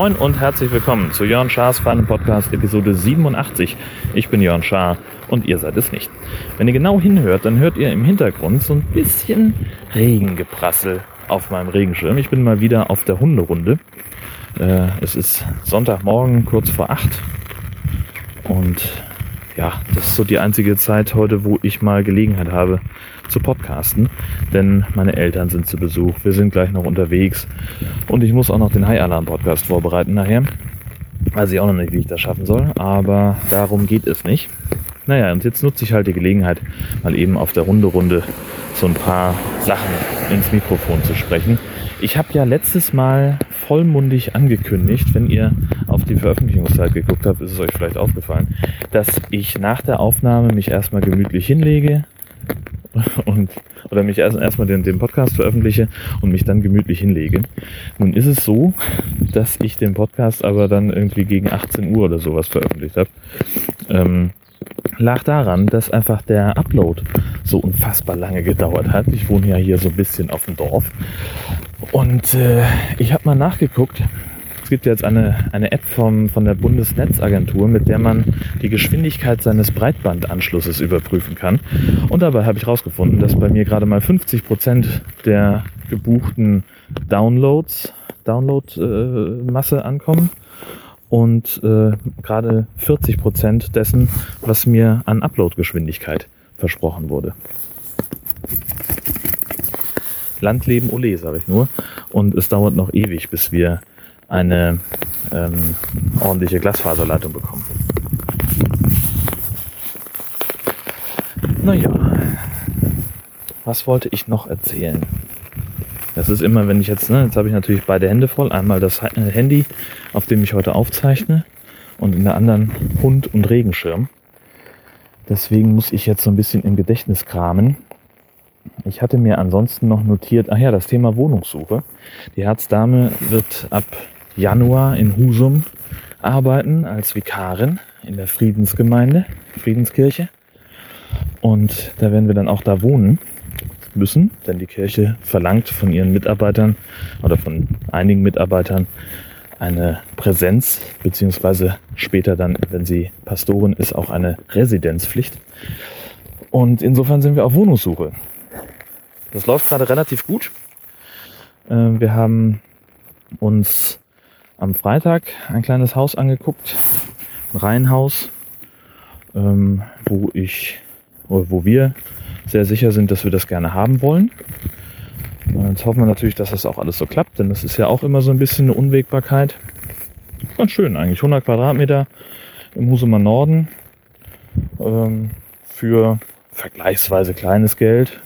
Moin und herzlich willkommen zu Jörn Schars Feinen Podcast Episode 87. Ich bin Jörn Schaar und ihr seid es nicht. Wenn ihr genau hinhört, dann hört ihr im Hintergrund so ein bisschen Regengeprassel auf meinem Regenschirm. Ich bin mal wieder auf der Hunderunde. Äh, es ist Sonntagmorgen, kurz vor acht. Und ja, das ist so die einzige Zeit heute, wo ich mal Gelegenheit habe zu podcasten. Denn meine Eltern sind zu Besuch. Wir sind gleich noch unterwegs. Und ich muss auch noch den High Alarm Podcast vorbereiten nachher. Weiß ich auch noch nicht, wie ich das schaffen soll. Aber darum geht es nicht. Naja, und jetzt nutze ich halt die Gelegenheit, mal eben auf der Runde Runde so ein paar Sachen ins Mikrofon zu sprechen. Ich habe ja letztes Mal vollmundig angekündigt, wenn ihr auf die Veröffentlichungszeit geguckt habt, ist es euch vielleicht aufgefallen, dass ich nach der Aufnahme mich erstmal gemütlich hinlege und oder mich erst erstmal den, den Podcast veröffentliche und mich dann gemütlich hinlege. Nun ist es so, dass ich den Podcast aber dann irgendwie gegen 18 Uhr oder sowas veröffentlicht habe. Ähm, lag daran, dass einfach der Upload so unfassbar lange gedauert hat. Ich wohne ja hier so ein bisschen auf dem Dorf. Und äh, ich habe mal nachgeguckt. Es gibt jetzt eine, eine App vom, von der Bundesnetzagentur, mit der man die Geschwindigkeit seines Breitbandanschlusses überprüfen kann. Und dabei habe ich herausgefunden, dass bei mir gerade mal 50 Prozent der gebuchten Downloads, Download-Masse äh, ankommen und äh, gerade 40 Prozent dessen, was mir an Upload-Geschwindigkeit versprochen wurde. Landleben Ole, sage ich nur. Und es dauert noch ewig, bis wir eine ähm, ordentliche Glasfaserleitung bekommen. Naja, was wollte ich noch erzählen? Das ist immer, wenn ich jetzt, ne, jetzt habe ich natürlich beide Hände voll. Einmal das äh, Handy, auf dem ich heute aufzeichne und in der anderen Hund und Regenschirm. Deswegen muss ich jetzt so ein bisschen im Gedächtnis kramen. Ich hatte mir ansonsten noch notiert, ach ja, das Thema Wohnungssuche. Die Herzdame wird ab Januar in Husum arbeiten als Vikarin in der Friedensgemeinde, Friedenskirche. Und da werden wir dann auch da wohnen müssen, denn die Kirche verlangt von ihren Mitarbeitern oder von einigen Mitarbeitern eine Präsenz, beziehungsweise später dann, wenn sie Pastorin ist, auch eine Residenzpflicht. Und insofern sind wir auf Wohnungssuche. Das läuft gerade relativ gut. Ähm, wir haben uns am Freitag ein kleines Haus angeguckt, ein Reihenhaus, ähm, wo ich, wo wir sehr sicher sind, dass wir das gerne haben wollen. Jetzt hoffen wir natürlich, dass das auch alles so klappt, denn das ist ja auch immer so ein bisschen eine Unwägbarkeit. Ganz schön eigentlich, 100 Quadratmeter im Husumer Norden ähm, für vergleichsweise kleines Geld.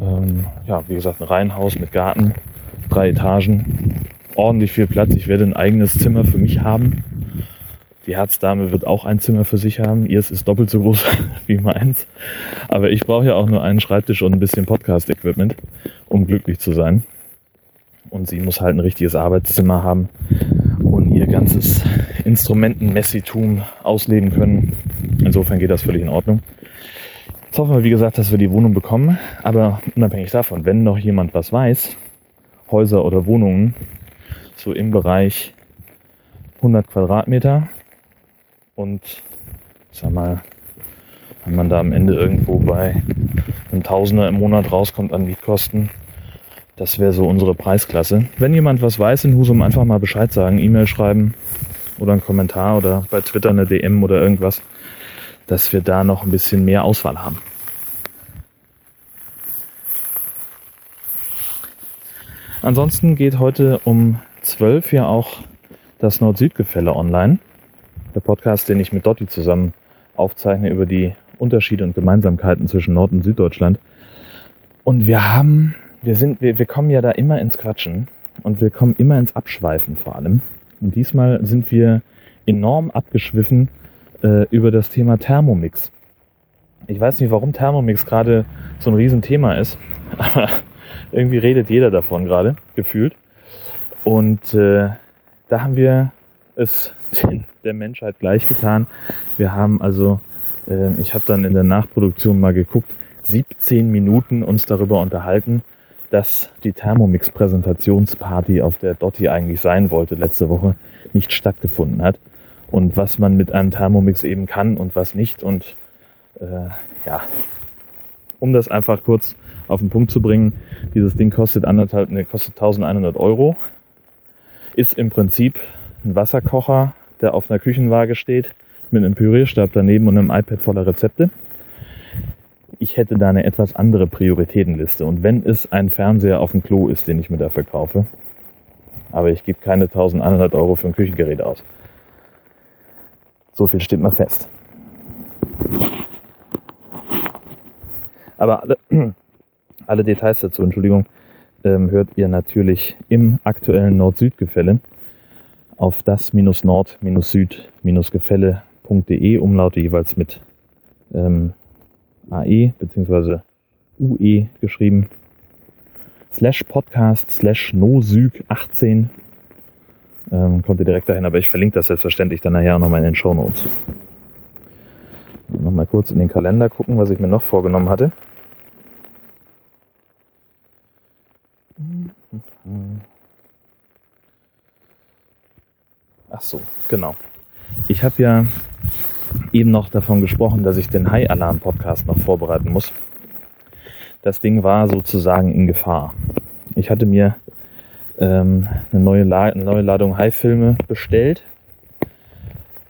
Ähm, ja, wie gesagt, ein Reihenhaus mit Garten, drei Etagen, ordentlich viel Platz. Ich werde ein eigenes Zimmer für mich haben. Die Herzdame wird auch ein Zimmer für sich haben. Ihrs ist doppelt so groß wie meins. Aber ich brauche ja auch nur einen Schreibtisch und ein bisschen Podcast-Equipment, um glücklich zu sein. Und sie muss halt ein richtiges Arbeitszimmer haben und ihr ganzes Instrumentenmessitum ausleben können. Insofern geht das völlig in Ordnung. Jetzt hoffen wir, wie gesagt, dass wir die Wohnung bekommen. Aber unabhängig davon, wenn noch jemand was weiß, Häuser oder Wohnungen, so im Bereich 100 Quadratmeter, und sag mal, wenn man da am Ende irgendwo bei einem Tausender im Monat rauskommt an Mietkosten, das wäre so unsere Preisklasse. Wenn jemand was weiß in Husum, einfach mal Bescheid sagen, E-Mail schreiben oder einen Kommentar oder bei Twitter eine DM oder irgendwas, dass wir da noch ein bisschen mehr Auswahl haben. Ansonsten geht heute um 12 ja auch das Nord-Süd-Gefälle online der Podcast, den ich mit Dotti zusammen aufzeichne über die Unterschiede und Gemeinsamkeiten zwischen Nord- und Süddeutschland. Und wir haben, wir sind, wir, wir kommen ja da immer ins Quatschen und wir kommen immer ins Abschweifen vor allem. Und diesmal sind wir enorm abgeschwiffen äh, über das Thema Thermomix. Ich weiß nicht, warum Thermomix gerade so ein Riesenthema ist, aber irgendwie redet jeder davon gerade, gefühlt. Und äh, da haben wir es der Menschheit gleich getan. Wir haben also, äh, ich habe dann in der Nachproduktion mal geguckt, 17 Minuten uns darüber unterhalten, dass die Thermomix-Präsentationsparty, auf der Dotti eigentlich sein wollte, letzte Woche nicht stattgefunden hat. Und was man mit einem Thermomix eben kann und was nicht. Und äh, ja, um das einfach kurz auf den Punkt zu bringen, dieses Ding kostet anderthalb, ne, kostet 1100 Euro. Ist im Prinzip ein Wasserkocher, der auf einer Küchenwaage steht, mit einem Pürierstab daneben und einem iPad voller Rezepte ich hätte da eine etwas andere Prioritätenliste. Und wenn es ein Fernseher auf dem Klo ist, den ich mir dafür kaufe, aber ich gebe keine 1100 Euro für ein Küchengerät aus. So viel steht mal fest. Aber alle, alle Details dazu, Entschuldigung, ähm, hört ihr natürlich im aktuellen Nord-Süd-Gefälle auf das-nord-süd-gefälle.de, Umlaute jeweils mit ähm, AE bzw. UE geschrieben. Slash Podcast slash NoSyg 18. Ähm, kommt ihr direkt dahin, aber ich verlinke das selbstverständlich dann nachher auch nochmal in den Show Notes. Nochmal kurz in den Kalender gucken, was ich mir noch vorgenommen hatte. Ach so, genau. Ich habe ja eben noch davon gesprochen, dass ich den High Alarm Podcast noch vorbereiten muss. Das Ding war sozusagen in Gefahr. Ich hatte mir ähm, eine, neue eine neue Ladung High-Filme bestellt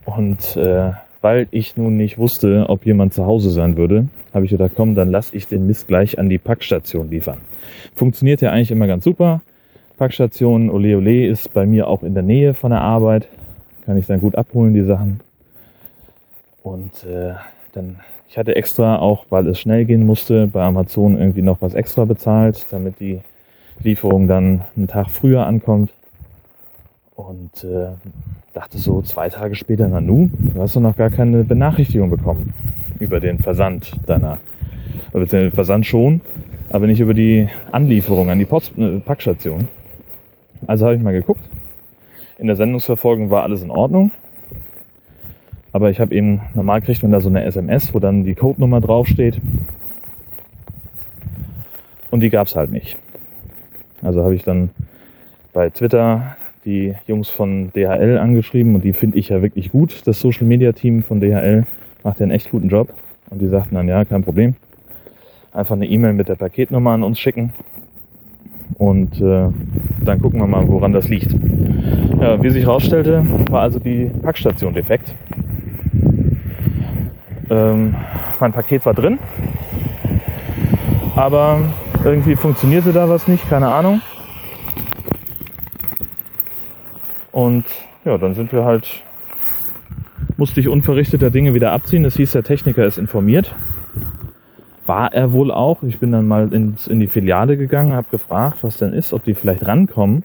und äh, weil ich nun nicht wusste, ob jemand zu Hause sein würde, habe ich gedacht, komm, dann lasse ich den Mist gleich an die Packstation liefern. Funktioniert ja eigentlich immer ganz super. Packstation Ole Ole ist bei mir auch in der Nähe von der Arbeit. Kann ich dann gut abholen, die Sachen. Und äh, dann, ich hatte extra, auch weil es schnell gehen musste, bei Amazon irgendwie noch was extra bezahlt, damit die Lieferung dann einen Tag früher ankommt. Und äh, dachte so zwei Tage später, na nu, du hast doch noch gar keine Benachrichtigung bekommen über den Versand deiner, beziehungsweise den Versand schon, aber nicht über die Anlieferung an die Post, äh, Packstation. Also habe ich mal geguckt. In der Sendungsverfolgung war alles in Ordnung. Aber ich habe eben, normal kriegt man da so eine SMS, wo dann die Codenummer draufsteht. Und die gab es halt nicht. Also habe ich dann bei Twitter die Jungs von DHL angeschrieben und die finde ich ja wirklich gut. Das Social Media Team von DHL macht ja einen echt guten Job. Und die sagten dann, ja, kein Problem. Einfach eine E-Mail mit der Paketnummer an uns schicken. Und äh, dann gucken wir mal, woran das liegt. Ja, wie sich herausstellte, war also die Packstation defekt. Ähm, mein Paket war drin, aber irgendwie funktionierte da was nicht, keine Ahnung. Und ja, dann sind wir halt, musste ich unverrichteter Dinge wieder abziehen. Das hieß, der Techniker ist informiert. War er wohl auch. Ich bin dann mal ins, in die Filiale gegangen, habe gefragt, was denn ist, ob die vielleicht rankommen.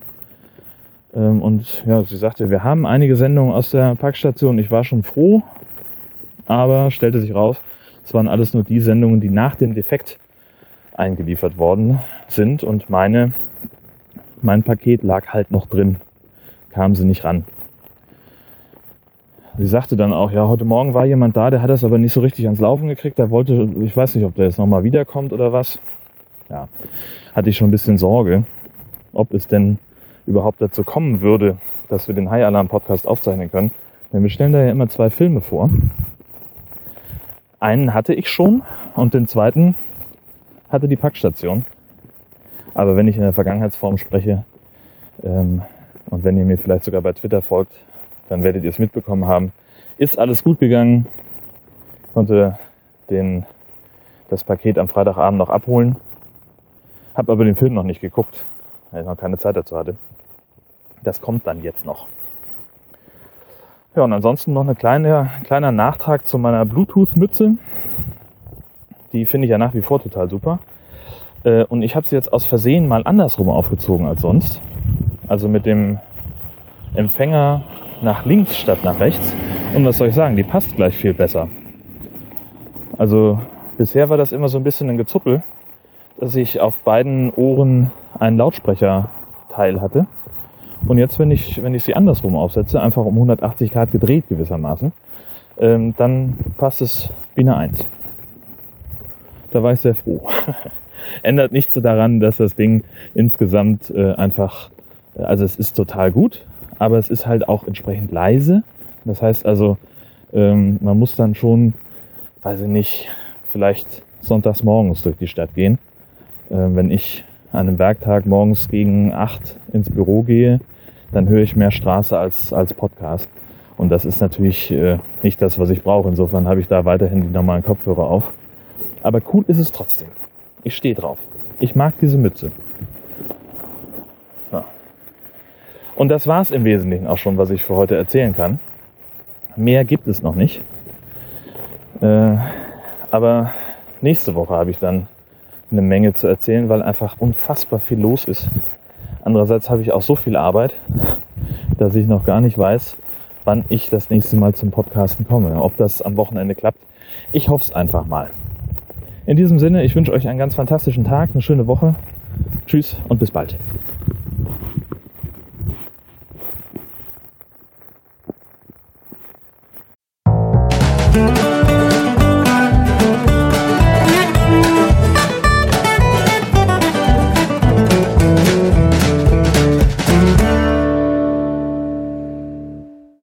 Ähm, und ja, sie sagte, wir haben einige Sendungen aus der Packstation. Ich war schon froh, aber stellte sich raus, es waren alles nur die Sendungen, die nach dem Defekt eingeliefert worden sind und meine, mein Paket lag halt noch drin, kam sie nicht ran. Sie sagte dann auch, ja, heute Morgen war jemand da, der hat das aber nicht so richtig ans Laufen gekriegt. Der wollte, ich weiß nicht, ob der jetzt nochmal wiederkommt oder was. Ja, hatte ich schon ein bisschen Sorge, ob es denn überhaupt dazu kommen würde, dass wir den High Alarm Podcast aufzeichnen können. Denn wir stellen da ja immer zwei Filme vor. Einen hatte ich schon und den zweiten hatte die Packstation. Aber wenn ich in der Vergangenheitsform spreche ähm, und wenn ihr mir vielleicht sogar bei Twitter folgt, dann werdet ihr es mitbekommen haben. Ist alles gut gegangen. Konnte den, das Paket am Freitagabend noch abholen. Habe aber den Film noch nicht geguckt, weil ich noch keine Zeit dazu hatte. Das kommt dann jetzt noch. Ja, und ansonsten noch ein kleine, kleiner Nachtrag zu meiner Bluetooth-Mütze. Die finde ich ja nach wie vor total super. Äh, und ich habe sie jetzt aus Versehen mal andersrum aufgezogen als sonst. Also mit dem Empfänger nach links statt nach rechts. Und was soll ich sagen, die passt gleich viel besser. Also bisher war das immer so ein bisschen ein Gezuppel, dass ich auf beiden Ohren einen Lautsprecherteil hatte. Und jetzt, wenn ich, wenn ich sie andersrum aufsetze, einfach um 180 Grad gedreht gewissermaßen, ähm, dann passt es wie eine 1. Da war ich sehr froh. Ändert nichts daran, dass das Ding insgesamt äh, einfach, also es ist total gut, aber es ist halt auch entsprechend leise. Das heißt also, ähm, man muss dann schon, weiß ich nicht, vielleicht sonntags morgens durch die Stadt gehen. Äh, wenn ich an einem Werktag morgens gegen 8 ins Büro gehe, dann höre ich mehr Straße als, als Podcast. Und das ist natürlich äh, nicht das, was ich brauche. Insofern habe ich da weiterhin die normalen Kopfhörer auf. Aber cool ist es trotzdem. Ich stehe drauf. Ich mag diese Mütze. Ja. Und das war es im Wesentlichen auch schon, was ich für heute erzählen kann. Mehr gibt es noch nicht. Äh, aber nächste Woche habe ich dann eine Menge zu erzählen, weil einfach unfassbar viel los ist. Andererseits habe ich auch so viel Arbeit, dass ich noch gar nicht weiß, wann ich das nächste Mal zum Podcasten komme. Ob das am Wochenende klappt. Ich hoffe es einfach mal. In diesem Sinne, ich wünsche euch einen ganz fantastischen Tag, eine schöne Woche. Tschüss und bis bald.